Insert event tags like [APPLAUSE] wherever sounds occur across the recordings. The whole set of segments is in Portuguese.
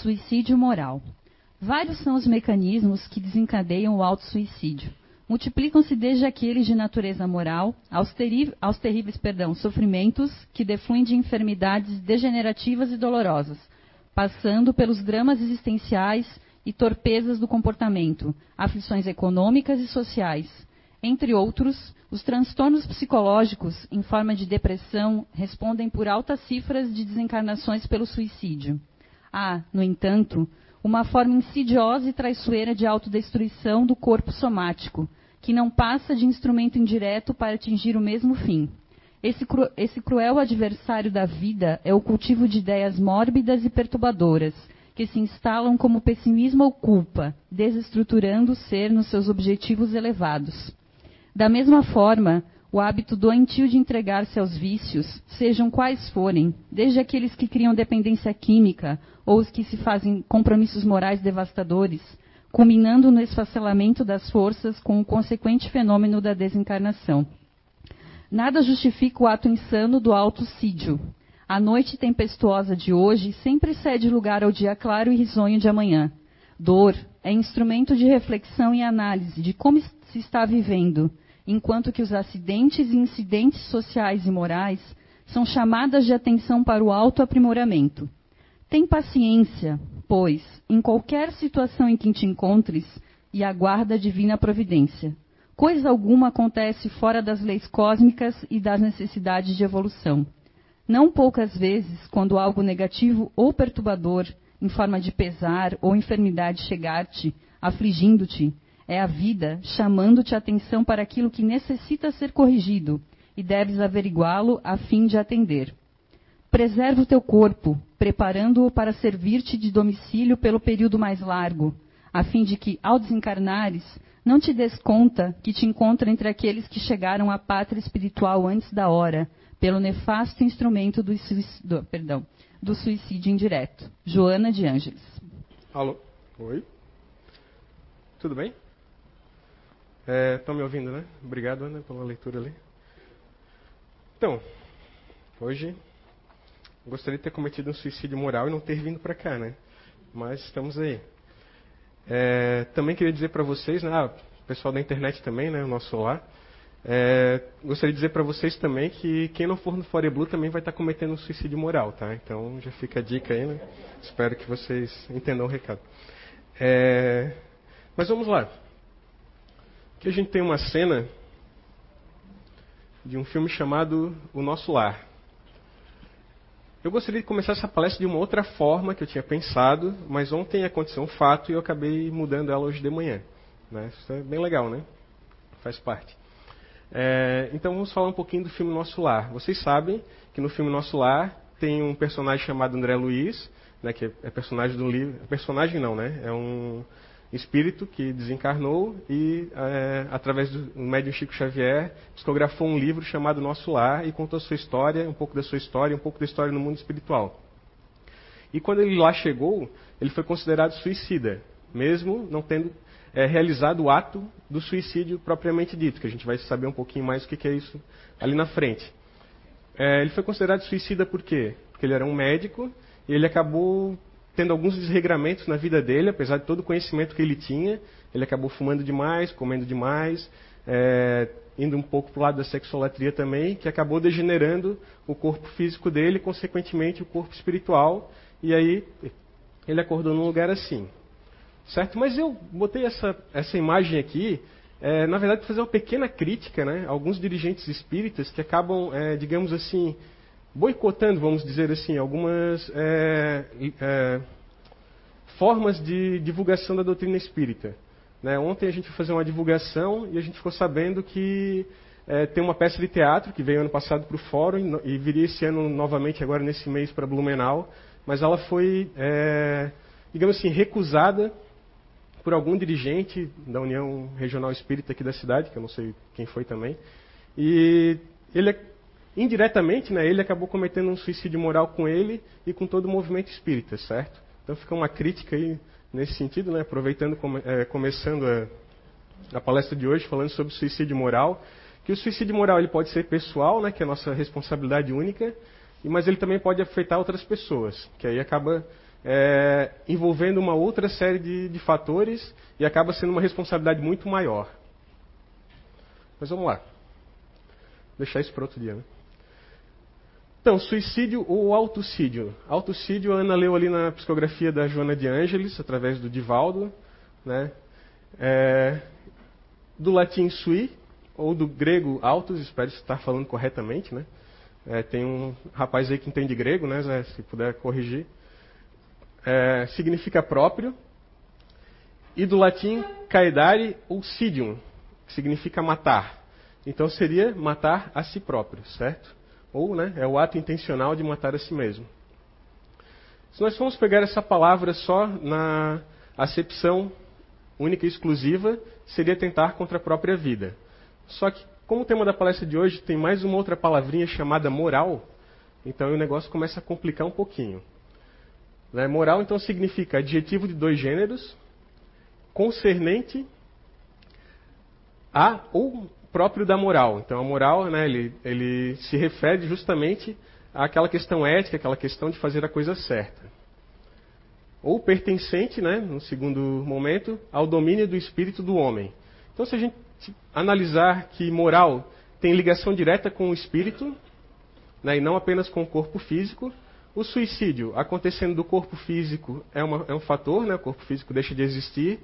Suicídio moral. Vários são os mecanismos que desencadeiam o autossuicídio. Multiplicam-se desde aqueles de natureza moral aos, aos terríveis perdão, sofrimentos que defluem de enfermidades degenerativas e dolorosas, passando pelos dramas existenciais e torpezas do comportamento, aflições econômicas e sociais. Entre outros, os transtornos psicológicos, em forma de depressão, respondem por altas cifras de desencarnações pelo suicídio. Há, no entanto, uma forma insidiosa e traiçoeira de autodestruição do corpo somático, que não passa de instrumento indireto para atingir o mesmo fim. Esse, cru, esse cruel adversário da vida é o cultivo de ideias mórbidas e perturbadoras, que se instalam como pessimismo ou culpa, desestruturando o ser nos seus objetivos elevados. Da mesma forma, o hábito doentio de entregar-se aos vícios, sejam quais forem, desde aqueles que criam dependência química ou os que se fazem compromissos morais devastadores, culminando no esfacelamento das forças com o consequente fenômeno da desencarnação. Nada justifica o ato insano do autocídio. A noite tempestuosa de hoje sempre cede lugar ao dia claro e risonho de amanhã. Dor é instrumento de reflexão e análise de como se está vivendo, enquanto que os acidentes e incidentes sociais e morais são chamadas de atenção para o autoaprimoramento. Tem paciência, pois, em qualquer situação em que te encontres, e aguarda a divina providência. Coisa alguma acontece fora das leis cósmicas e das necessidades de evolução. Não poucas vezes, quando algo negativo ou perturbador, em forma de pesar ou enfermidade chegar-te, afligindo-te, é a vida chamando-te a atenção para aquilo que necessita ser corrigido e deves averiguá-lo a fim de atender. Preserva o teu corpo, preparando-o para servir-te de domicílio pelo período mais largo, a fim de que, ao desencarnares, não te des conta que te encontra entre aqueles que chegaram à pátria espiritual antes da hora, pelo nefasto instrumento do, suicídio, perdão, do suicídio indireto. Joana de Ângeles. Alô? Oi? Tudo bem? Estão é, me ouvindo, né? Obrigado, Ana, pela leitura ali. Então, hoje gostaria de ter cometido um suicídio moral e não ter vindo para cá, né? Mas estamos aí. É, também queria dizer para vocês, né, ah, pessoal da internet também, né, o nosso lá, é, gostaria de dizer para vocês também que quem não for no Foreblue também vai estar tá cometendo um suicídio moral, tá? Então já fica a dica aí, né? Espero que vocês entendam o recado. É, mas vamos lá. Aqui a gente tem uma cena de um filme chamado O Nosso Lar. Eu gostaria de começar essa palestra de uma outra forma que eu tinha pensado, mas ontem aconteceu um fato e eu acabei mudando ela hoje de manhã. Né? Isso é bem legal, né? Faz parte. É, então vamos falar um pouquinho do filme Nosso Lar. Vocês sabem que no filme Nosso Lar tem um personagem chamado André Luiz, né, que é personagem do livro. Personagem não, né? É um espírito que desencarnou e, é, através do médium Chico Xavier, psicografou um livro chamado Nosso Lar e contou a sua história, um pouco da sua história, um pouco da história no mundo espiritual. E quando ele lá chegou, ele foi considerado suicida, mesmo não tendo é, realizado o ato do suicídio propriamente dito, que a gente vai saber um pouquinho mais o que, é isso ali na frente. É, ele foi considerado suicida por quê? Porque ele era um médico e ele acabou tendo alguns desregramentos na vida dele, apesar de todo o conhecimento que ele tinha. Ele acabou fumando demais, comendo demais, é, indo um pouco para o lado da sexolatria também, que acabou degenerando o corpo físico dele, consequentemente o corpo espiritual. E aí ele acordou num lugar assim. Certo? Mas eu botei essa, essa imagem aqui, é, na verdade, para fazer uma pequena crítica né, a alguns dirigentes espíritas que acabam, é, digamos assim, boicotando, vamos dizer assim, algumas é, é, formas de divulgação da doutrina espírita. Né? Ontem a gente foi fazer uma divulgação e a gente ficou sabendo que é, tem uma peça de teatro que veio ano passado para o fórum e viria esse ano novamente, agora nesse mês, para Blumenau, mas ela foi, é, digamos assim, recusada por algum dirigente da União Regional Espírita aqui da cidade, que eu não sei quem foi também, e ele indiretamente, né, ele acabou cometendo um suicídio moral com ele e com todo o movimento espírita, certo? Então fica uma crítica aí nesse sentido, né, aproveitando, é, começando a, a, palestra de hoje, falando sobre suicídio moral, que o suicídio moral ele pode ser pessoal, né, que é a nossa responsabilidade única, mas ele também pode afetar outras pessoas, que aí acaba é, envolvendo uma outra série de, de fatores e acaba sendo uma responsabilidade muito maior. Mas vamos lá. Deixar isso para outro dia. Né? Então, suicídio ou autocídio. Autocídio, a Ana leu ali na psicografia da Joana de Ângeles, através do Divaldo. Né? É, do latim sui, ou do grego autos, espero estar falando corretamente. Né? É, tem um rapaz aí que entende grego, né, Zé, se puder corrigir. É, significa próprio. E do latim caedare ou sidium, que significa matar. Então seria matar a si próprio, certo? Ou né, é o ato intencional de matar a si mesmo. Se nós formos pegar essa palavra só na acepção única e exclusiva, seria tentar contra a própria vida. Só que, como o tema da palestra de hoje tem mais uma outra palavrinha chamada moral, então o negócio começa a complicar um pouquinho. Né? Moral, então, significa adjetivo de dois gêneros, concernente a ou próprio da moral. Então, a moral, né, ele, ele se refere justamente àquela questão ética, aquela questão de fazer a coisa certa. Ou pertencente, né, no segundo momento, ao domínio do espírito do homem. Então, se a gente analisar que moral tem ligação direta com o espírito, né, e não apenas com o corpo físico, o suicídio acontecendo do corpo físico é, uma, é um fator, né, o corpo físico deixa de existir,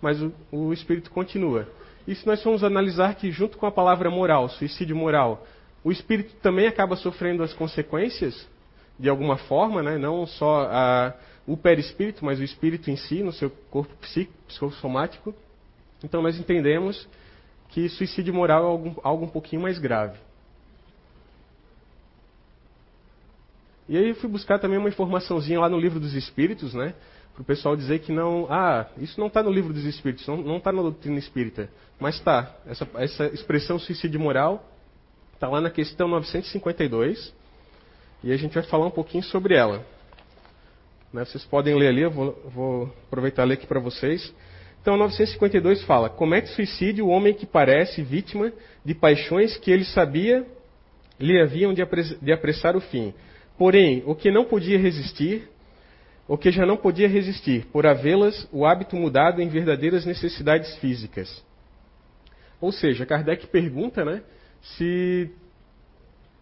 mas o, o espírito continua. E se nós formos analisar que, junto com a palavra moral, suicídio moral, o espírito também acaba sofrendo as consequências, de alguma forma, né? não só a, o perispírito, mas o espírito em si, no seu corpo psíquico, psicossomático. Então nós entendemos que suicídio moral é algo, algo um pouquinho mais grave. E aí eu fui buscar também uma informaçãozinha lá no livro dos Espíritos, né? Para o pessoal dizer que não, ah, isso não está no livro dos Espíritos, não está na doutrina espírita, mas está. Essa, essa expressão suicídio moral está lá na questão 952 e a gente vai falar um pouquinho sobre ela. Né, vocês podem ler ali, eu vou, vou aproveitar e ler aqui para vocês. Então, 952 fala: comete suicídio o homem que parece vítima de paixões que ele sabia lhe haviam de apressar o fim. Porém, o que não podia resistir o que já não podia resistir, por havê-las o hábito mudado em verdadeiras necessidades físicas. Ou seja, Kardec pergunta né, se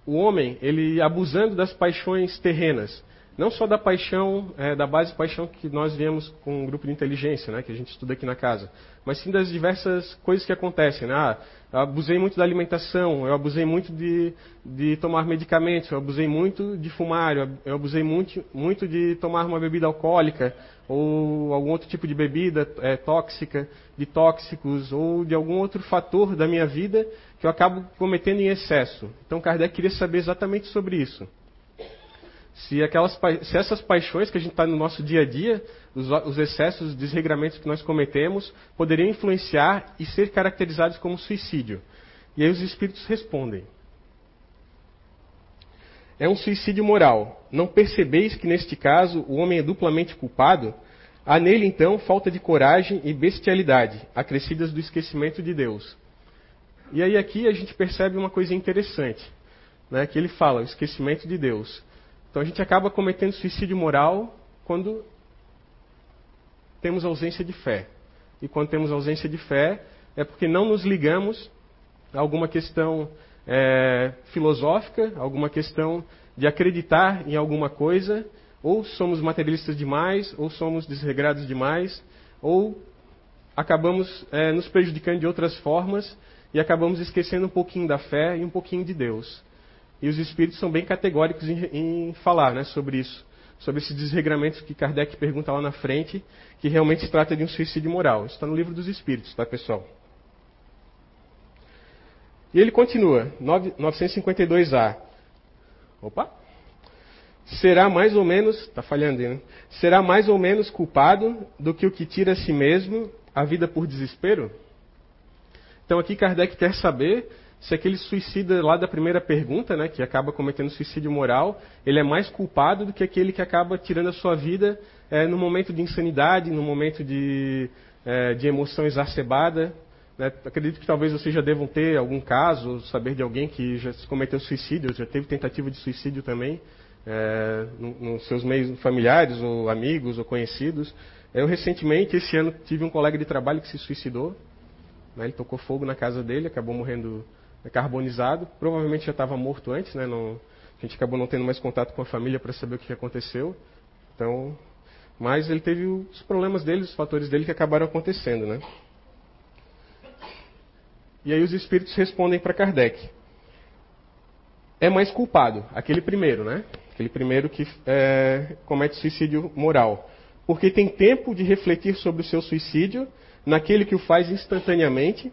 o homem, ele abusando das paixões terrenas, não só da paixão, é, da base paixão que nós vemos com um grupo de inteligência, né, que a gente estuda aqui na casa, mas sim das diversas coisas que acontecem. Né? Ah, eu abusei muito da alimentação, eu abusei muito de, de tomar medicamentos, eu abusei muito de fumar, eu abusei muito, muito de tomar uma bebida alcoólica ou algum outro tipo de bebida é, tóxica, de tóxicos ou de algum outro fator da minha vida que eu acabo cometendo em excesso. Então Kardec queria saber exatamente sobre isso se, aquelas, se essas paixões que a gente está no nosso dia a dia, os, os excessos, os desregramentos que nós cometemos, poderiam influenciar e ser caracterizados como suicídio. E aí os espíritos respondem. É um suicídio moral. Não percebeis que neste caso o homem é duplamente culpado? Há nele então falta de coragem e bestialidade, acrescidas do esquecimento de Deus. E aí aqui a gente percebe uma coisa interessante, né, que ele fala, o esquecimento de Deus. Então a gente acaba cometendo suicídio moral quando temos ausência de fé. E quando temos ausência de fé, é porque não nos ligamos a alguma questão é, filosófica, alguma questão de acreditar em alguma coisa, ou somos materialistas demais, ou somos desregrados demais, ou acabamos é, nos prejudicando de outras formas e acabamos esquecendo um pouquinho da fé e um pouquinho de Deus. E os espíritos são bem categóricos em, em falar né, sobre isso, sobre esses desregramentos que Kardec pergunta lá na frente, que realmente se trata de um suicídio moral. Isso está no livro dos espíritos, tá, pessoal? E ele continua, 952A. Opa! Será mais ou menos, está falhando né? Será mais ou menos culpado do que o que tira a si mesmo a vida por desespero? Então aqui Kardec quer saber se aquele suicida lá da primeira pergunta, né, que acaba cometendo suicídio moral, ele é mais culpado do que aquele que acaba tirando a sua vida é, no momento de insanidade, no momento de, é, de emoção exacerbada. Né? Acredito que talvez vocês já devam ter algum caso, saber de alguém que já cometeu suicídio, já teve tentativa de suicídio também. é, nos seus meios familiares, ou amigos, ou conhecidos. Eu recentemente, esse ano, tive um colega de trabalho que se suicidou. Né, ele tocou fogo na casa dele, acabou morrendo carbonizado. Provavelmente já estava morto antes, né, não, a gente acabou não tendo mais contato com a família para saber o que aconteceu. Então, mas ele teve os problemas dele, os fatores dele que acabaram acontecendo, né? E aí os espíritos respondem para Kardec. É mais culpado, aquele primeiro, né? Aquele primeiro que é, comete suicídio moral. Porque tem tempo de refletir sobre o seu suicídio, naquele que o faz instantaneamente.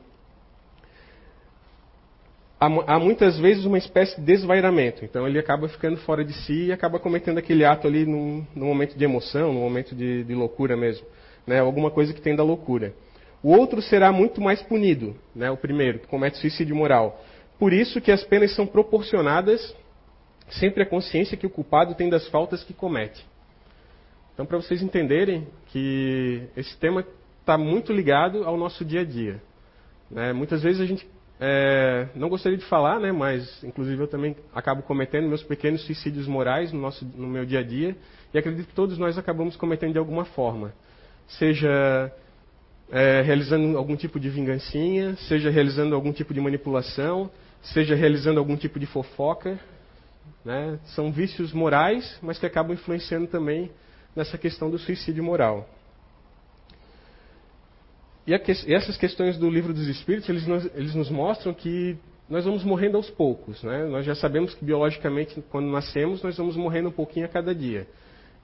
Há, há muitas vezes uma espécie de desvairamento. Então ele acaba ficando fora de si e acaba cometendo aquele ato ali num, num momento de emoção, num momento de, de loucura mesmo. Né? Alguma coisa que tem da loucura. O outro será muito mais punido, né? o primeiro, que comete suicídio moral. Por isso que as penas são proporcionadas sempre à consciência que o culpado tem das faltas que comete. Então, para vocês entenderem que esse tema está muito ligado ao nosso dia a dia. Né? Muitas vezes a gente é, não gostaria de falar, né, mas inclusive eu também acabo cometendo meus pequenos suicídios morais no, nosso, no meu dia a dia e acredito que todos nós acabamos cometendo de alguma forma. Seja é, realizando algum tipo de vingancinha, seja realizando algum tipo de manipulação, seja realizando algum tipo de fofoca. Né? São vícios morais, mas que acabam influenciando também nessa questão do suicídio moral. E, que, e essas questões do livro dos Espíritos, eles nos, eles nos mostram que nós vamos morrendo aos poucos. Né? Nós já sabemos que biologicamente, quando nascemos, nós vamos morrendo um pouquinho a cada dia.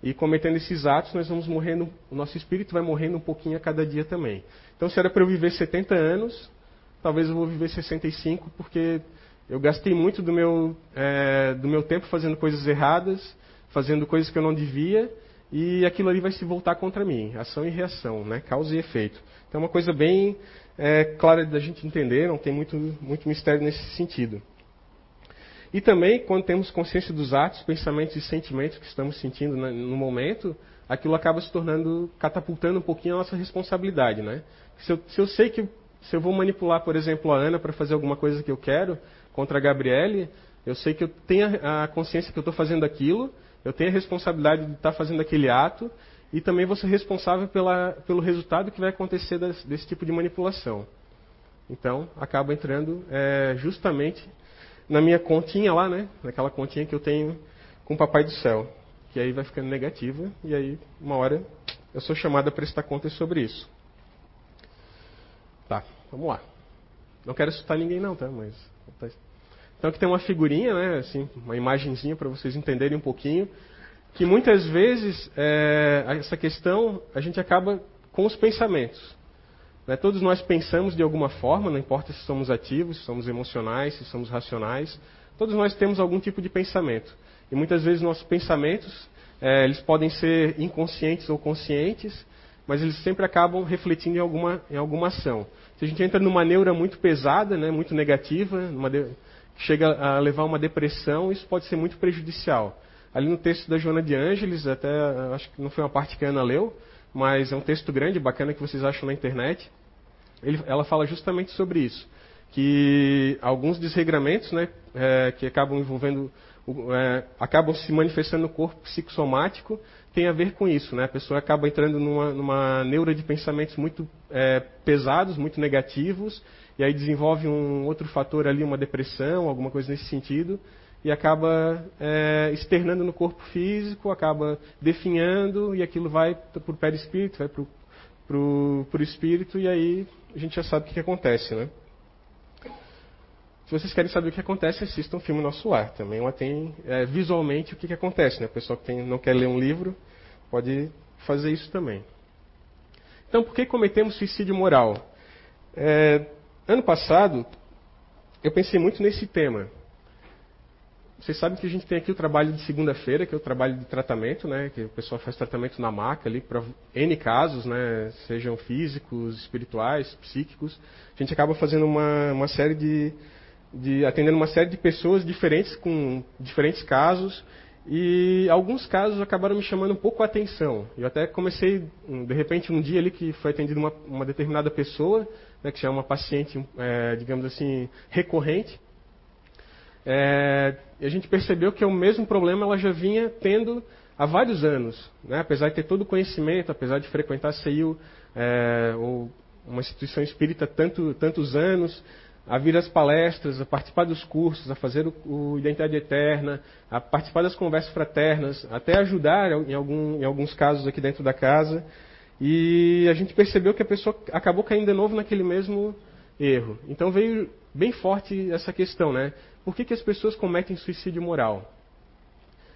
E cometendo esses atos, nós vamos morrendo, o nosso espírito vai morrendo um pouquinho a cada dia também. Então, se era para eu viver 70 anos, talvez eu vou viver 65, porque eu gastei muito do meu, é, do meu tempo fazendo coisas erradas, fazendo coisas que eu não devia, e aquilo ali vai se voltar contra mim. Ação e reação, né? causa e efeito. Então, é uma coisa bem é, clara da gente entender, não tem muito, muito mistério nesse sentido. E também, quando temos consciência dos atos, pensamentos e sentimentos que estamos sentindo no momento, aquilo acaba se tornando, catapultando um pouquinho a nossa responsabilidade, né? Se eu, se eu sei que se eu vou manipular, por exemplo, a Ana para fazer alguma coisa que eu quero contra a Gabriele, eu sei que eu tenho a consciência que eu estou fazendo aquilo, eu tenho a responsabilidade de estar fazendo aquele ato e também vou ser responsável pela, pelo resultado que vai acontecer desse tipo de manipulação. Então, acaba entrando é, justamente na minha continha lá, né? Naquela continha que eu tenho com o Papai do Céu. Que aí vai ficando negativa e aí, uma hora, eu sou chamado a prestar contas sobre isso. Tá, vamos lá. Não quero assustar ninguém não, tá? Mas. Então aqui tem uma figurinha, né? Assim, uma imagenzinha para vocês entenderem um pouquinho. Que muitas vezes é, essa questão a gente acaba com os pensamentos. Né? Todos nós pensamos de alguma forma, não importa se somos ativos, se somos emocionais, se somos racionais. Todos nós temos algum tipo de pensamento. E muitas vezes nossos pensamentos, é, eles podem ser inconscientes ou conscientes, mas eles sempre acabam refletindo em alguma, em alguma ação. Se a gente entra numa neura muito pesada, né, muito negativa, de, que chega a levar a uma depressão, isso pode ser muito prejudicial. Ali no texto da Joana de Ângeles, até acho que não foi uma parte que a Ana leu, mas é um texto grande, bacana que vocês acham na internet. Ele, ela fala justamente sobre isso, que alguns desregramentos, né, é, que acabam envolvendo, é, acabam se manifestando no corpo psicossomático, tem a ver com isso, né? A pessoa acaba entrando numa, numa neura de pensamentos muito é, pesados, muito negativos, e aí desenvolve um outro fator ali, uma depressão, alguma coisa nesse sentido, e acaba é, externando no corpo físico, acaba definhando, e aquilo vai para o perispírito, vai para o espírito, e aí a gente já sabe o que, que acontece, né? Se vocês querem saber o que acontece, assistam o filme Nosso Lar. Também tem é, visualmente o que, que acontece. Né? O pessoal que tem, não quer ler um livro pode fazer isso também. Então, por que cometemos suicídio moral? É, ano passado, eu pensei muito nesse tema. Vocês sabem que a gente tem aqui o trabalho de segunda-feira, que é o trabalho de tratamento, né? Que o pessoal faz tratamento na maca ali para N casos, né? Sejam físicos, espirituais, psíquicos. A gente acaba fazendo uma, uma série de, de. atendendo uma série de pessoas diferentes, com diferentes casos. E alguns casos acabaram me chamando um pouco a atenção. Eu até comecei, de repente, um dia ali que foi atendido uma, uma determinada pessoa, né, que já é uma paciente, é, digamos assim, recorrente. é, a gente percebeu que o mesmo problema ela já vinha tendo há vários anos. Né? Apesar de ter todo o conhecimento, apesar de frequentar a é, ou uma instituição espírita tanto, tantos anos, a vir às palestras, a participar dos cursos, a fazer o, o, Identidade Eterna, a participar das conversas fraternas, até ajudar em, algum, em alguns casos aqui dentro da casa. E a gente percebeu que a pessoa acabou caindo de novo naquele mesmo erro. Então veio bem forte essa questão, né? Por que, que as pessoas cometem suicídio moral?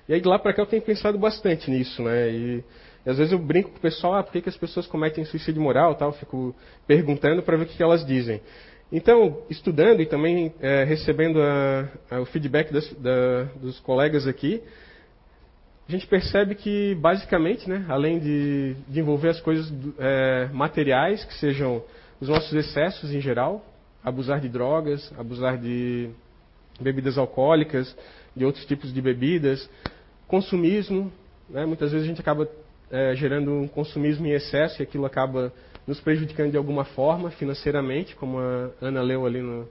E aí de lá para cá eu tenho pensado bastante nisso, né? E, e às vezes eu brinco com o pessoal, ah, por que, que as pessoas cometem suicídio moral, tal? Fico perguntando para ver o que, que elas dizem. Então, estudando e também é, recebendo a, a, o feedback das, da, dos colegas aqui, a gente percebe que, basicamente, né, além de, de envolver as coisas é, materiais, que sejam os nossos excessos em geral, abusar de drogas, abusar de bebidas alcoólicas, de outros tipos de bebidas, consumismo, né, muitas vezes a gente acaba é, gerando um consumismo em excesso e aquilo acaba nos prejudicando de alguma forma, financeiramente, como a Ana leu ali no,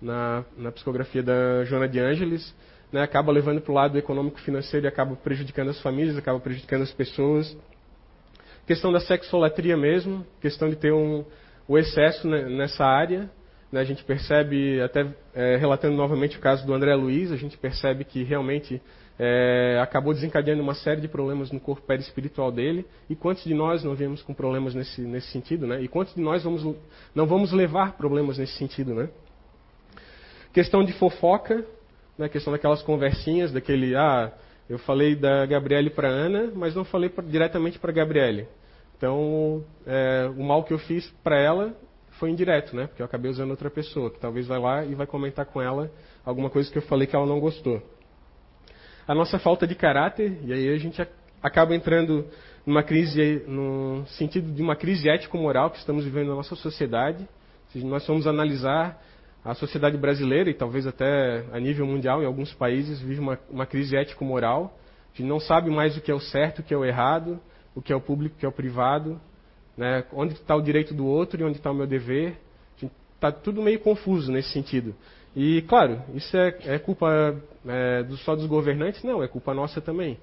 na, na, psicografia da Joana de Ângeles, né, acaba levando para o lado econômico-financeiro e acaba prejudicando as famílias, acaba prejudicando as pessoas. Questão da sexolatria mesmo, questão de ter um, o excesso nessa área. Né, a gente percebe, até é, relatando novamente o caso do André Luiz, a gente percebe que realmente é, acabou desencadeando uma série de problemas no corpo perispiritual dele. E quantos de nós não viemos com problemas nesse, nesse sentido, né? E quantos de nós vamos, não vamos levar problemas nesse sentido, né? Questão de fofoca, né? questão daquelas conversinhas, daquele, ah, eu falei da Gabriele para Ana, mas não falei pra, diretamente para Gabriele. Então, é, o mal que eu fiz para ela foi indireto, né? Porque eu acabei usando outra pessoa, que talvez vai lá e vai comentar com ela alguma coisa que eu falei que ela não gostou a nossa falta de caráter, e aí a gente acaba entrando numa crise, no sentido de uma crise ético-moral que estamos vivendo na nossa sociedade. Se nós formos analisar a sociedade brasileira e talvez até a nível mundial, em alguns países, vive uma, uma crise ético-moral. A gente não sabe mais o que é o certo, o que é o errado, o que é o público, o que é o privado, né? onde está o direito do outro e onde está o meu dever. Está tudo meio confuso nesse sentido. E, claro, isso é, é culpa é, só dos governantes? Não, é culpa nossa também.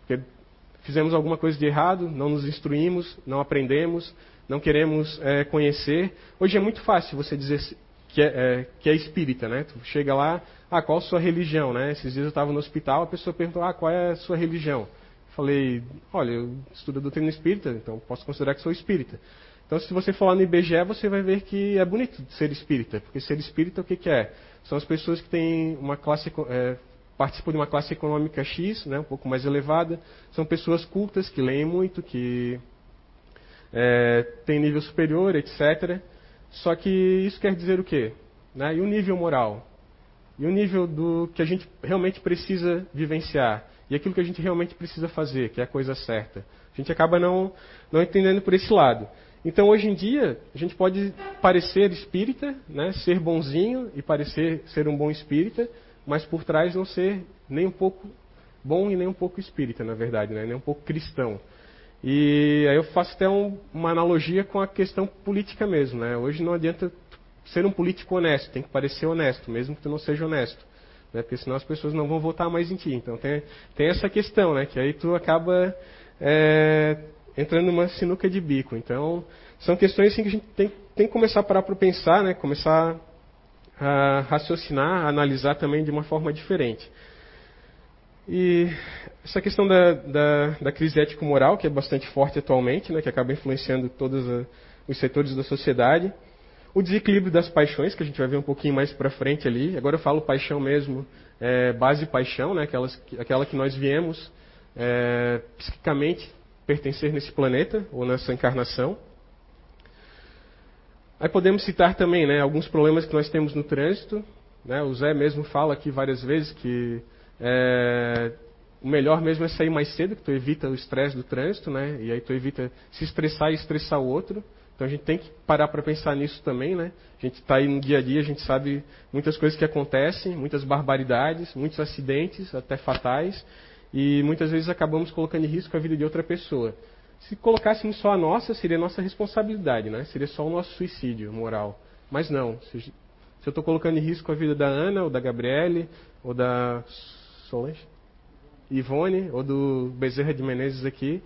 Porque fizemos alguma coisa de errado, não nos instruímos, não aprendemos, não queremos é, conhecer. Hoje é muito fácil você dizer que é, é, que é espírita, né? Tu chega lá, ah, qual a sua religião, né? Esses dias eu estava no hospital, a pessoa perguntou, ah, qual é a sua religião? Falei, olha, eu estudo a doutrina espírita, então posso considerar que sou espírita. Então, se você falar no IBGE, você vai ver que é bonito ser espírita, porque ser espírita o que, que é? São as pessoas que têm uma classe, é, participam de uma classe econômica X, né, um pouco mais elevada, são pessoas cultas, que leem muito, que é, têm nível superior, etc. Só que isso quer dizer o quê? Né? E o nível moral? E o nível do que a gente realmente precisa vivenciar? E aquilo que a gente realmente precisa fazer, que é a coisa certa? A gente acaba não, não entendendo por esse lado. Então, hoje em dia, a gente pode parecer espírita, né, ser bonzinho e parecer ser um bom espírita, mas por trás não ser nem um pouco bom e nem um pouco espírita, na verdade, né, nem um pouco cristão. E aí eu faço até um, uma analogia com a questão política mesmo. Né? Hoje não adianta ser um político honesto, tem que parecer honesto, mesmo que tu não seja honesto. Né? Porque senão as pessoas não vão votar mais em ti. Então tem, tem essa questão, né? que aí tu acaba é, entrando numa sinuca de bico. Então, são questões assim, que a gente tem, tem que começar a parar para pensar, né? começar a raciocinar, a analisar também de uma forma diferente. E essa questão da, da, da crise ético-moral, que é bastante forte atualmente, né? que acaba influenciando todos os setores da sociedade. O desequilíbrio das paixões, que a gente vai ver um pouquinho mais para frente ali. Agora eu falo paixão mesmo, é, base paixão, né? Aquelas, aquela que nós viemos é, psiquicamente pertencer nesse planeta ou nessa encarnação. Aí podemos citar também né, alguns problemas que nós temos no trânsito. Né? O Zé mesmo fala aqui várias vezes que é, o melhor mesmo é sair mais cedo, que tu evita o estresse do trânsito, né? e aí tu evita se estressar e estressar o outro. Então a gente tem que parar para pensar nisso também, né? A gente está aí no dia a dia, a gente sabe muitas coisas que acontecem, muitas barbaridades, muitos acidentes, até fatais, e muitas vezes acabamos colocando em risco a vida de outra pessoa. Se colocássemos só a nossa, seria nossa responsabilidade, né? Seria só o nosso suicídio moral. Mas não. Se, eu estou colocando em risco a vida da Ana, ou da Gabriele, ou da Solange, Ivone, ou do Bezerra de Menezes aqui,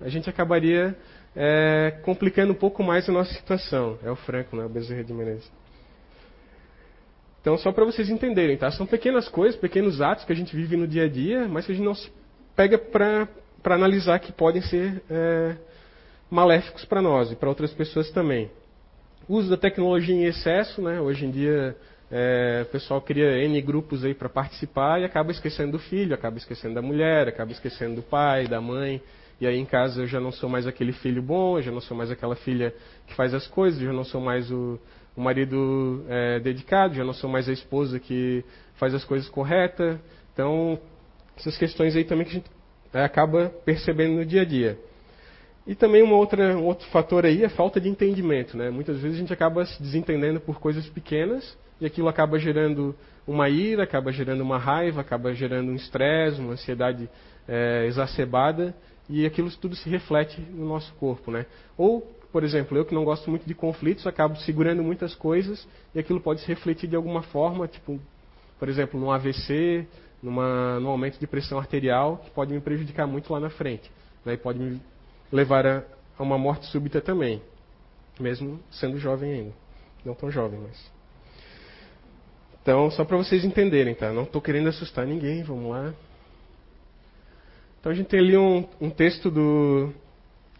a gente acabaria é, complicando um pouco mais a nossa situação. É o Franco, né? O Bezerra de Menezes. Então, só para vocês entenderem, tá? São pequenas coisas, pequenos atos que a gente vive no dia a dia, mas que a gente não se pega para analisar que podem ser é, maléficos para nós e para outras pessoas também. Uso da tecnologia em excesso, né? Hoje em dia, é, o pessoal cria N grupos aí para participar e acaba esquecendo do filho, acaba esquecendo da mulher, acaba esquecendo do pai, da mãe. E aí em casa eu já não sou mais aquele filho bom, eu já não sou mais aquela filha que faz as coisas, eu já não sou mais o, o marido é, dedicado, já não sou mais a esposa que faz as coisas corretas. Então, essas questões aí também que a gente é, acaba percebendo no dia a dia. E também uma outra, um outro fator aí é falta de entendimento. Né? Muitas vezes a gente acaba se desentendendo por coisas pequenas e aquilo acaba gerando uma ira, acaba gerando uma raiva, acaba gerando um estresse, uma ansiedade é, exacerbada e aquilo tudo se reflete no nosso corpo. Né? Ou por exemplo, eu que não gosto muito de conflitos, acabo segurando muitas coisas e aquilo pode se refletir de alguma forma, tipo, por exemplo, num AVC, numa, num aumento de pressão arterial, que pode me prejudicar muito lá na frente. Né, e pode me levar a, a uma morte súbita também, mesmo sendo jovem ainda. Não tão jovem, mas. Então, só para vocês entenderem, tá? Não estou querendo assustar ninguém, vamos lá. Então a gente tem ali um, um texto do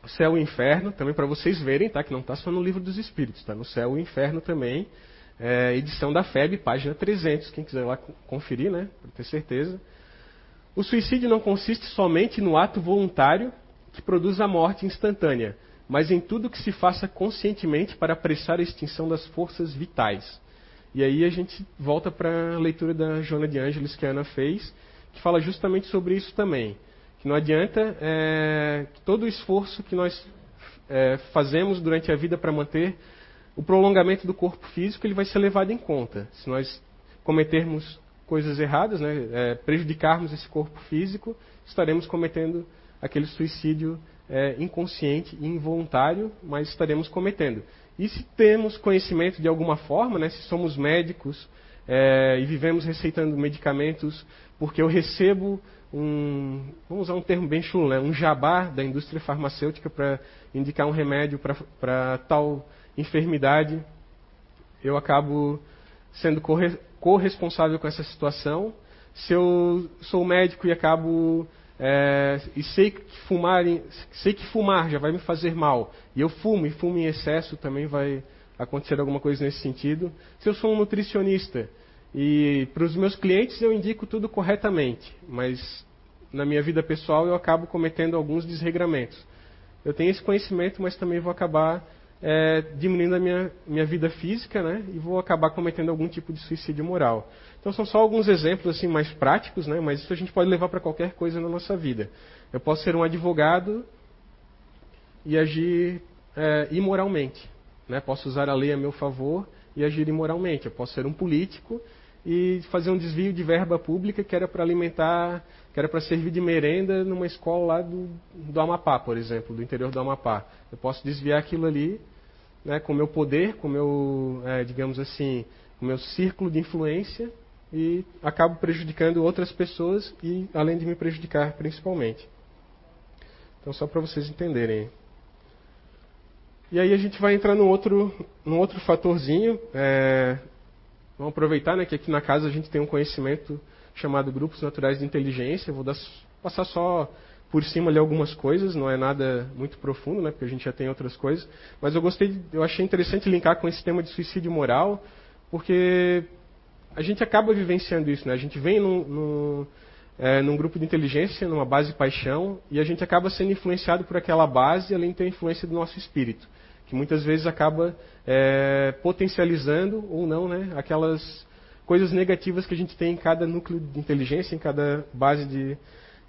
céu e inferno, também para vocês verem, tá? Que não está só no livro dos Espíritos, está no céu e inferno também. É, edição da FEB, página 300, quem quiser lá conferir, né? Para ter certeza. O suicídio não consiste somente no ato voluntário que produz a morte instantânea, mas em tudo que se faça conscientemente para apressar a extinção das forças vitais. E aí a gente volta para a leitura da Joana de Ângeles que a Ana fez, que fala justamente sobre isso também que não adianta é, todo o esforço que nós é, fazemos durante a vida para manter o prolongamento do corpo físico, ele vai ser levado em conta. Se nós cometermos coisas erradas, né, é, prejudicarmos esse corpo físico, estaremos cometendo aquele suicídio é, inconsciente e involuntário, mas estaremos cometendo. E se temos conhecimento de alguma forma, né, se somos médicos é, e vivemos receitando medicamentos porque eu recebo um, vamos usar um termo bem chulo, né? um jabá da indústria farmacêutica para indicar um remédio para tal enfermidade, eu acabo sendo corresponsável com essa situação. Se eu sou médico e acabo é, e sei que fumar, sei que fumar já vai me fazer mal, e eu fumo e fumo em excesso, também vai acontecer alguma coisa nesse sentido. Se eu sou um nutricionista e para os meus clientes eu indico tudo corretamente, mas na minha vida pessoal eu acabo cometendo alguns desregramentos. Eu tenho esse conhecimento, mas também vou acabar é, diminuindo a minha, minha vida física, né? E vou acabar cometendo algum tipo de suicídio moral. Então são só alguns exemplos assim mais práticos, né? Mas isso a gente pode levar para qualquer coisa na nossa vida. Eu posso ser um advogado e agir é, imoralmente, né? Posso usar a lei a meu favor e agir imoralmente. Eu posso ser um político e fazer um desvio de verba pública que era para alimentar, que era para servir de merenda numa escola lá do, do Amapá, por exemplo, do interior do Amapá. Eu posso desviar aquilo ali né, com o meu poder, com o meu, é, digamos assim, com o meu círculo de influência e acabo prejudicando outras pessoas e além de me prejudicar principalmente. Então só para vocês entenderem. E aí a gente vai entrar num outro, num outro fatorzinho. É, Vamos aproveitar né, que aqui na casa a gente tem um conhecimento chamado Grupos Naturais de Inteligência. Vou dar, passar só por cima ali algumas coisas, não é nada muito profundo, né, porque a gente já tem outras coisas. Mas eu gostei, eu achei interessante linkar com esse tema de suicídio moral, porque a gente acaba vivenciando isso, né? A gente vem num, num, é, num grupo de inteligência, numa base paixão, e a gente acaba sendo influenciado por aquela base, além de ter influência do nosso espírito que muitas vezes acaba é, potencializando ou não né, aquelas coisas negativas que a gente tem em cada núcleo de inteligência, em cada base, de,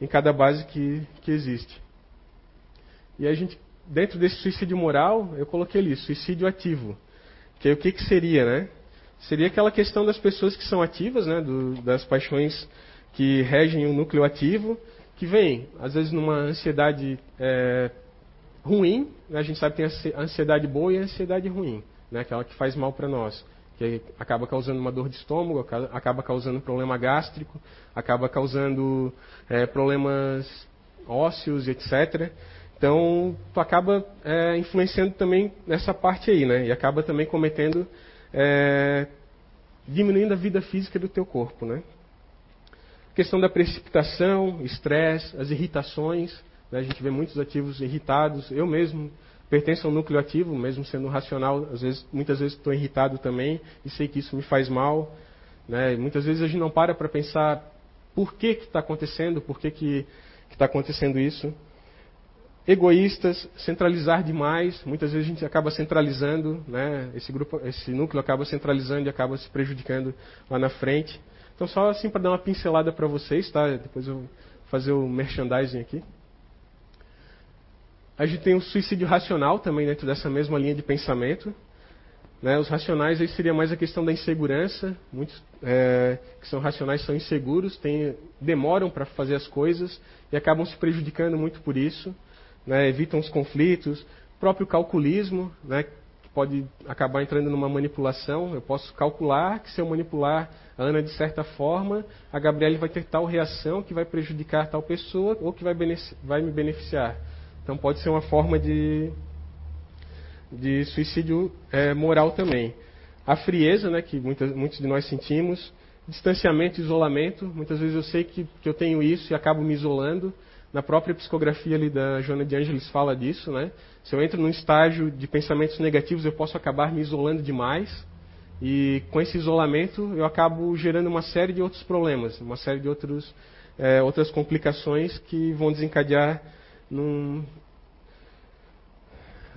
em cada base que, que existe. E a gente, dentro desse suicídio moral, eu coloquei ali, suicídio ativo. Que o que, que seria, né? Seria aquela questão das pessoas que são ativas, né, do, das paixões que regem o núcleo ativo, que vem, às vezes, numa ansiedade é, ruim, né? a gente sabe que tem a ansiedade boa e a ansiedade ruim, né? aquela que faz mal para nós. que acaba causando uma dor de estômago, acaba causando problema gástrico, acaba causando é, problemas ósseos, etc. Então, tu acaba é, influenciando também nessa parte aí, né? E acaba também cometendo, é, diminuindo a vida física do teu corpo, né? questão da precipitação, estresse, as irritações. Né? A gente vê muitos ativos irritados. Eu mesmo pertenço ao núcleo ativo, mesmo sendo racional, às vezes, muitas vezes estou irritado também e sei que isso me faz mal. Né? Muitas vezes a gente não para para pensar por que está acontecendo, por que está acontecendo isso. Egoístas, centralizar demais, muitas vezes a gente acaba centralizando, né? esse, grupo, esse núcleo acaba centralizando e acaba se prejudicando lá na frente. Então, só assim para dar uma pincelada para vocês, tá? Depois eu vou fazer o merchandising aqui. A gente tem o suicídio racional também dentro dessa mesma linha de pensamento. Né? Os racionais aí seria mais a questão da insegurança. Muitos é, que são racionais são inseguros, tem, demoram para fazer as coisas e acabam se prejudicando muito por isso. Né? Evitam os conflitos. O próprio calculismo, né? pode acabar entrando numa manipulação. Eu posso calcular que se eu manipular a Ana de certa forma, a Gabriele vai ter tal reação que vai prejudicar tal pessoa ou que vai, vai me beneficiar. Então pode ser uma forma de, de suicídio é, moral também. A frieza, né, que muitas, muitos de nós sentimos, distanciamento, isolamento. Muitas vezes eu sei que, que eu tenho isso e acabo me isolando. Na própria psicografia ali da Joana de Angelis fala disso, né? Se eu entro num estágio de pensamentos negativos, eu posso acabar me isolando demais. E com esse isolamento, eu acabo gerando uma série de outros problemas, uma série de outros, é, outras complicações que vão desencadear num,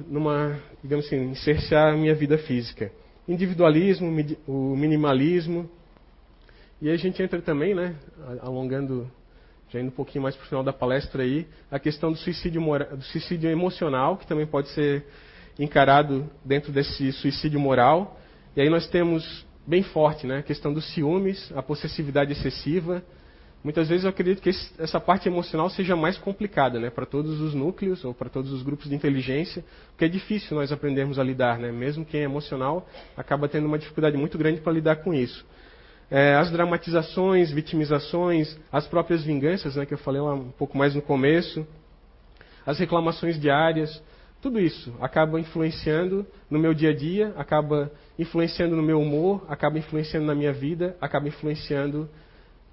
numa, digamos assim, cercear a minha vida física. Individualismo, o minimalismo. E aí a gente entra também, né, alongando já indo um pouquinho mais para o final da palestra aí, a questão do suicídio, do suicídio emocional, que também pode ser encarado dentro desse suicídio moral. E aí nós temos bem forte né, a questão dos ciúmes, a possessividade excessiva. Muitas vezes eu acredito que esse, essa parte emocional seja mais complicada né, para todos os núcleos ou para todos os grupos de inteligência, porque é difícil nós aprendermos a lidar. Né? Mesmo quem é emocional acaba tendo uma dificuldade muito grande para lidar com isso é, as dramatizações, vitimizações, as próprias vinganças, né, que eu falei lá um pouco mais no começo, as reclamações diárias, tudo isso acaba influenciando no meu dia a dia, acaba influenciando no meu humor, acaba influenciando na minha vida, acaba influenciando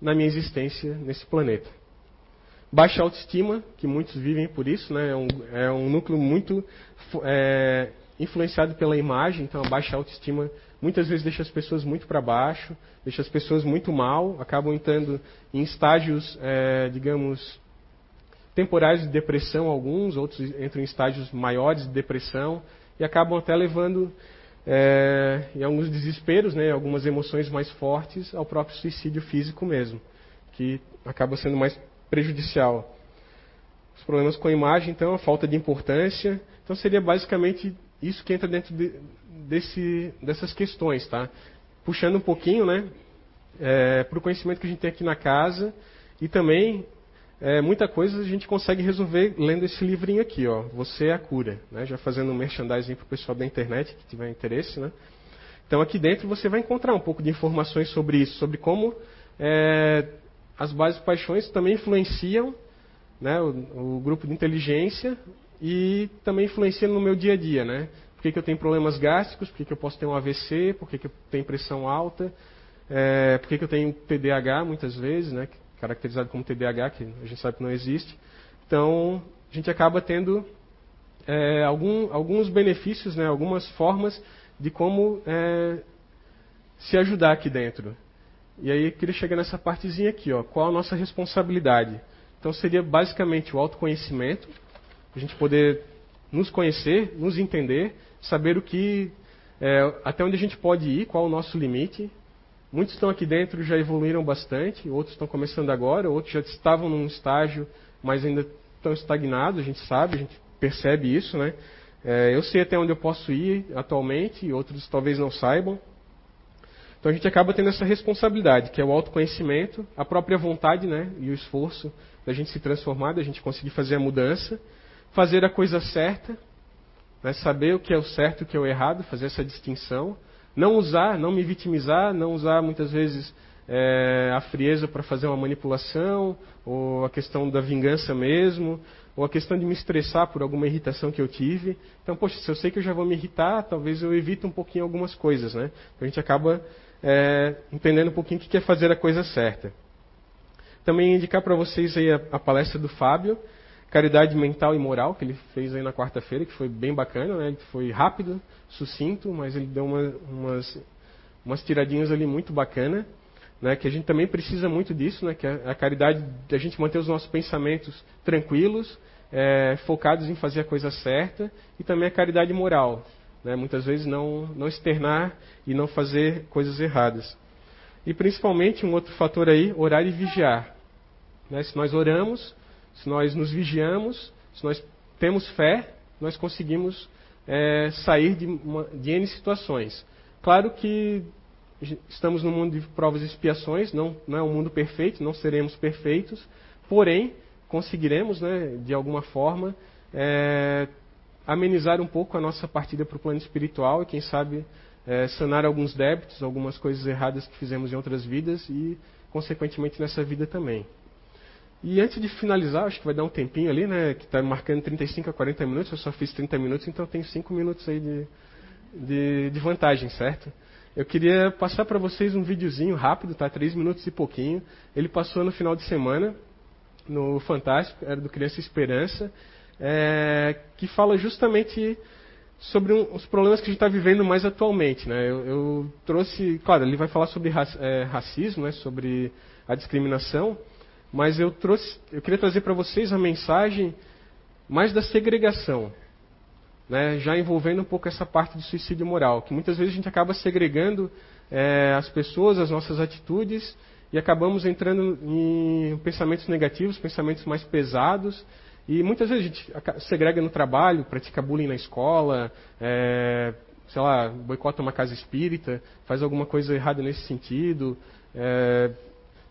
na minha existência nesse planeta. Baixa autoestima, que muitos vivem por isso, né, é, um, é um núcleo muito é, influenciado pela imagem, então a baixa autoestima muitas vezes deixa as pessoas muito para baixo, deixa as pessoas muito mal, acabam entrando em estágios, é, digamos, temporais de depressão, alguns, outros entram em estágios maiores de depressão e acabam até levando, é, em alguns desesperos, né, algumas emoções mais fortes, ao próprio suicídio físico mesmo, que acaba sendo mais prejudicial. Os problemas com a imagem, então, a falta de importância. Então, seria basicamente isso que entra dentro de, desse, dessas questões, tá? Puxando um pouquinho, né, é, para o conhecimento que a gente tem aqui na casa e também é, muita coisa a gente consegue resolver lendo esse livrinho aqui, ó. Você é a cura, né? Já fazendo um merchandising para o pessoal da internet que tiver interesse, né? Então aqui dentro você vai encontrar um pouco de informações sobre isso, sobre como é, as bases paixões também influenciam né, o, o, grupo de inteligência e também influenciam no meu dia a dia, né? Por que, que eu tenho problemas gástricos? Por que, que eu posso ter um AVC? Por que, que eu tenho pressão alta? É, por que, que eu tenho TDAH muitas vezes, né? Caracterizado como TDAH, que a gente sabe que não existe. Então, a gente acaba tendo é, algum, alguns benefícios, né? algumas formas de como é, se ajudar aqui dentro. E aí eu queria chegar nessa partezinha aqui, ó, qual a nossa responsabilidade? Então seria basicamente o autoconhecimento, a gente poder nos conhecer, nos entender saber o que, é, até onde a gente pode ir, qual o nosso limite. Muitos estão aqui dentro já evoluíram bastante, outros estão começando agora, outros já estavam num estágio, mas ainda estão estagnados, a gente sabe, a gente percebe isso, né? É, eu sei até onde eu posso ir atualmente, outros talvez não saibam. Então a gente acaba tendo essa responsabilidade, que é o autoconhecimento, a própria vontade né, e o esforço da gente se transformar, da gente conseguir fazer a mudança, fazer a coisa certa, né, saber o que é o certo e o que é o errado, fazer essa distinção, não usar, não me vitimizar, não usar muitas vezes é, a frieza para fazer uma manipulação, ou a questão da vingança mesmo, ou a questão de me estressar por alguma irritação que eu tive. Então, poxa, se eu sei que eu já vou me irritar, talvez eu evite um pouquinho algumas coisas, né? Então, a gente acaba é, entendendo um pouquinho o que é fazer a coisa certa. Também indicar para vocês aí a, a, palestra do Fábio, Caridade Mental e Moral, que ele fez aí na quarta-feira, que foi bem bacana, né? Foi rápido, sucinto, mas ele deu uma, umas, umas tiradinhas ali muito bacana né, que a gente também precisa muito disso, né, que a, a caridade a gente manter os nossos pensamentos tranquilos, é, focados em fazer a coisa certa, e também a caridade moral, né, muitas vezes não, não externar e não fazer coisas erradas. E principalmente um outro fator aí, orar e vigiar. Né, se nós oramos, se nós nos vigiamos, se nós temos fé, nós conseguimos é, sair de, uma, de N situações. Claro que estamos no mundo de provas e expiações, não, não é um mundo perfeito, não seremos perfeitos, porém, conseguiremos, né, de alguma forma, é, amenizar um pouco a nossa partida para o plano espiritual e, quem sabe, é, sanar alguns débitos, algumas coisas erradas que fizemos em outras vidas e, consequentemente, nessa vida também. E antes de finalizar, acho que vai dar um tempinho ali, né, que está marcando 35 a 40 minutos, eu só fiz 30 minutos, então tenho 5 minutos aí de, de, de vantagem, certo? Eu queria passar para vocês um videozinho rápido, tá? Três minutos e pouquinho. Ele passou no final de semana no Fantástico, era do Criança Esperança, é, que fala justamente sobre um, os problemas que a gente está vivendo mais atualmente. Né? Eu, eu, trouxe, claro, ele vai falar sobre é, racismo, né? sobre a discriminação, mas eu trouxe, eu queria trazer para vocês a mensagem mais da segregação né, já envolvendo um pouco essa parte de suicídio moral, que muitas vezes a gente acaba segregando é, as pessoas, as nossas atitudes, e acabamos entrando em pensamentos negativos, pensamentos mais pesados, e muitas vezes a gente segrega no trabalho, pratica bullying na escola, é, sei lá, boicota uma casa espírita, faz alguma coisa errada nesse sentido, é,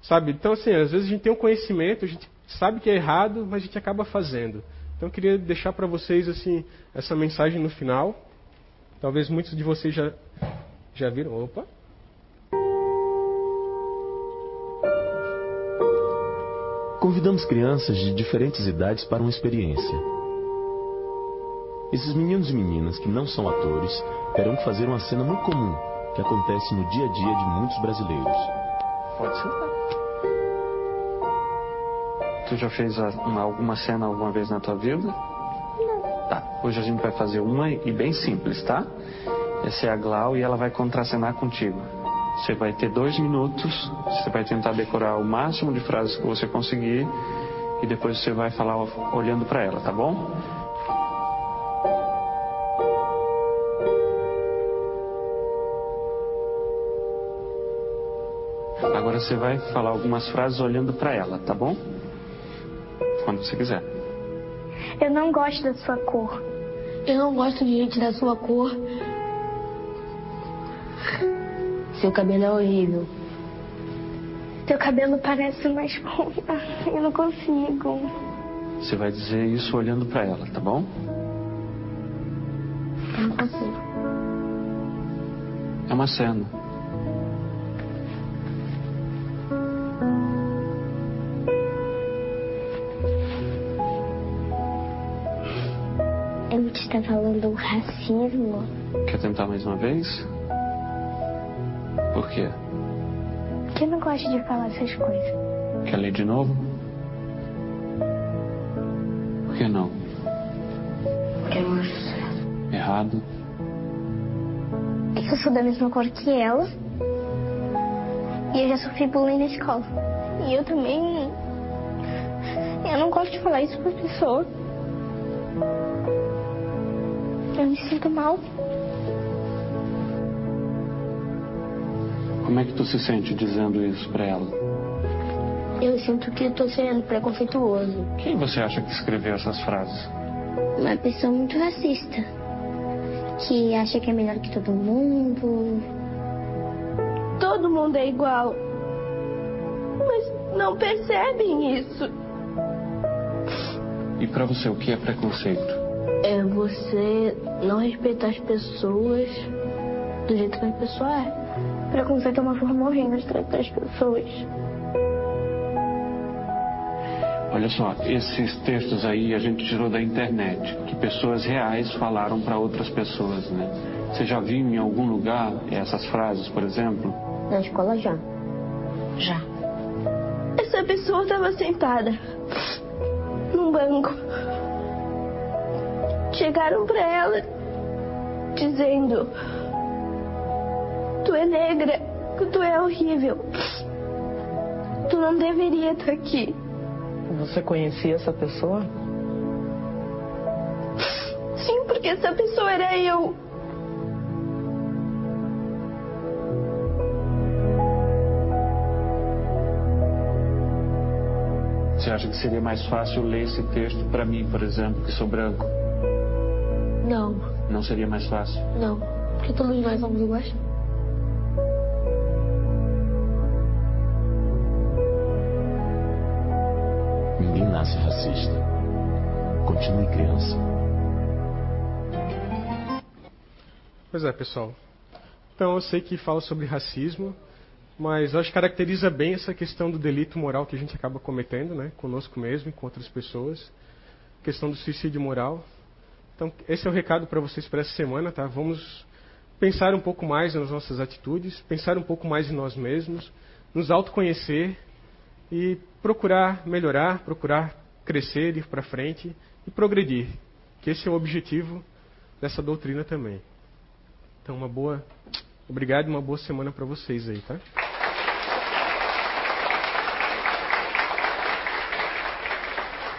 sabe? Então, assim, às vezes a gente tem um conhecimento, a gente sabe que é errado, mas a gente acaba fazendo. Então eu queria deixar para vocês assim essa mensagem no final. Talvez muitos de vocês já já viram. Opa. Convidamos crianças de diferentes idades para uma experiência. Esses meninos e meninas que não são atores terão que fazer uma cena muito comum que acontece no dia a dia de muitos brasileiros. Pode sentar. Tu já fez uma, alguma cena alguma vez na tua vida? Não. Tá. Hoje a gente vai fazer uma e bem simples, tá? Essa é a Glau e ela vai contracenar contigo. Você vai ter dois minutos, você vai tentar decorar o máximo de frases que você conseguir e depois você vai falar olhando para ela, tá bom? Agora você vai falar algumas frases olhando para ela, tá bom? Quando você quiser. Eu não gosto da sua cor. Eu não gosto de gente da sua cor. Seu cabelo é horrível. Seu cabelo parece uma esponja. [LAUGHS] Eu não consigo. Você vai dizer isso olhando para ela, tá bom? Eu não consigo. É uma cena. Está falando racismo. Quer tentar mais uma vez? Por quê? Porque eu não gosto de falar essas coisas. Quer ler de novo? Por que não? Porque eu acho certo. Errado? Eu sou da mesma cor que ela. E eu já sofri bullying na escola. E eu também. Eu não gosto de falar isso para pessoa. Sinto mal. Como é que tu se sente dizendo isso para ela? Eu sinto que estou sendo preconceituoso. Quem você acha que escreveu essas frases? Uma pessoa muito racista. Que acha que é melhor que todo mundo. Todo mundo é igual. Mas não percebem isso. E para você, o que é preconceito? É você não respeitar as pessoas do jeito que a pessoa é. Preconceito é uma forma horrível de tratar as pessoas. Olha só, esses textos aí a gente tirou da internet, que pessoas reais falaram para outras pessoas, né? Você já viu em algum lugar essas frases, por exemplo? Na escola já. Já. Essa pessoa estava sentada num banco. Chegaram para ela dizendo: Tu é negra, tu é horrível. Tu não deveria estar aqui. Você conhecia essa pessoa? Sim, porque essa pessoa era eu. Você acha que seria mais fácil ler esse texto para mim, por exemplo, que sou branco? Não, Não seria mais fácil? não. Porque todos nós somos iguais. Ninguém nasce racista. Continue criança. Pois é, pessoal. Então eu sei que fala sobre racismo, mas acho que caracteriza bem essa questão do delito moral que a gente acaba cometendo, né, conosco mesmo e com outras pessoas. Questão do suicídio moral. Então esse é o recado para vocês para essa semana, tá? Vamos pensar um pouco mais nas nossas atitudes, pensar um pouco mais em nós mesmos, nos autoconhecer e procurar melhorar, procurar crescer, ir para frente e progredir. Que esse é o objetivo dessa doutrina também. Então, uma boa. Obrigado e uma boa semana para vocês aí, tá?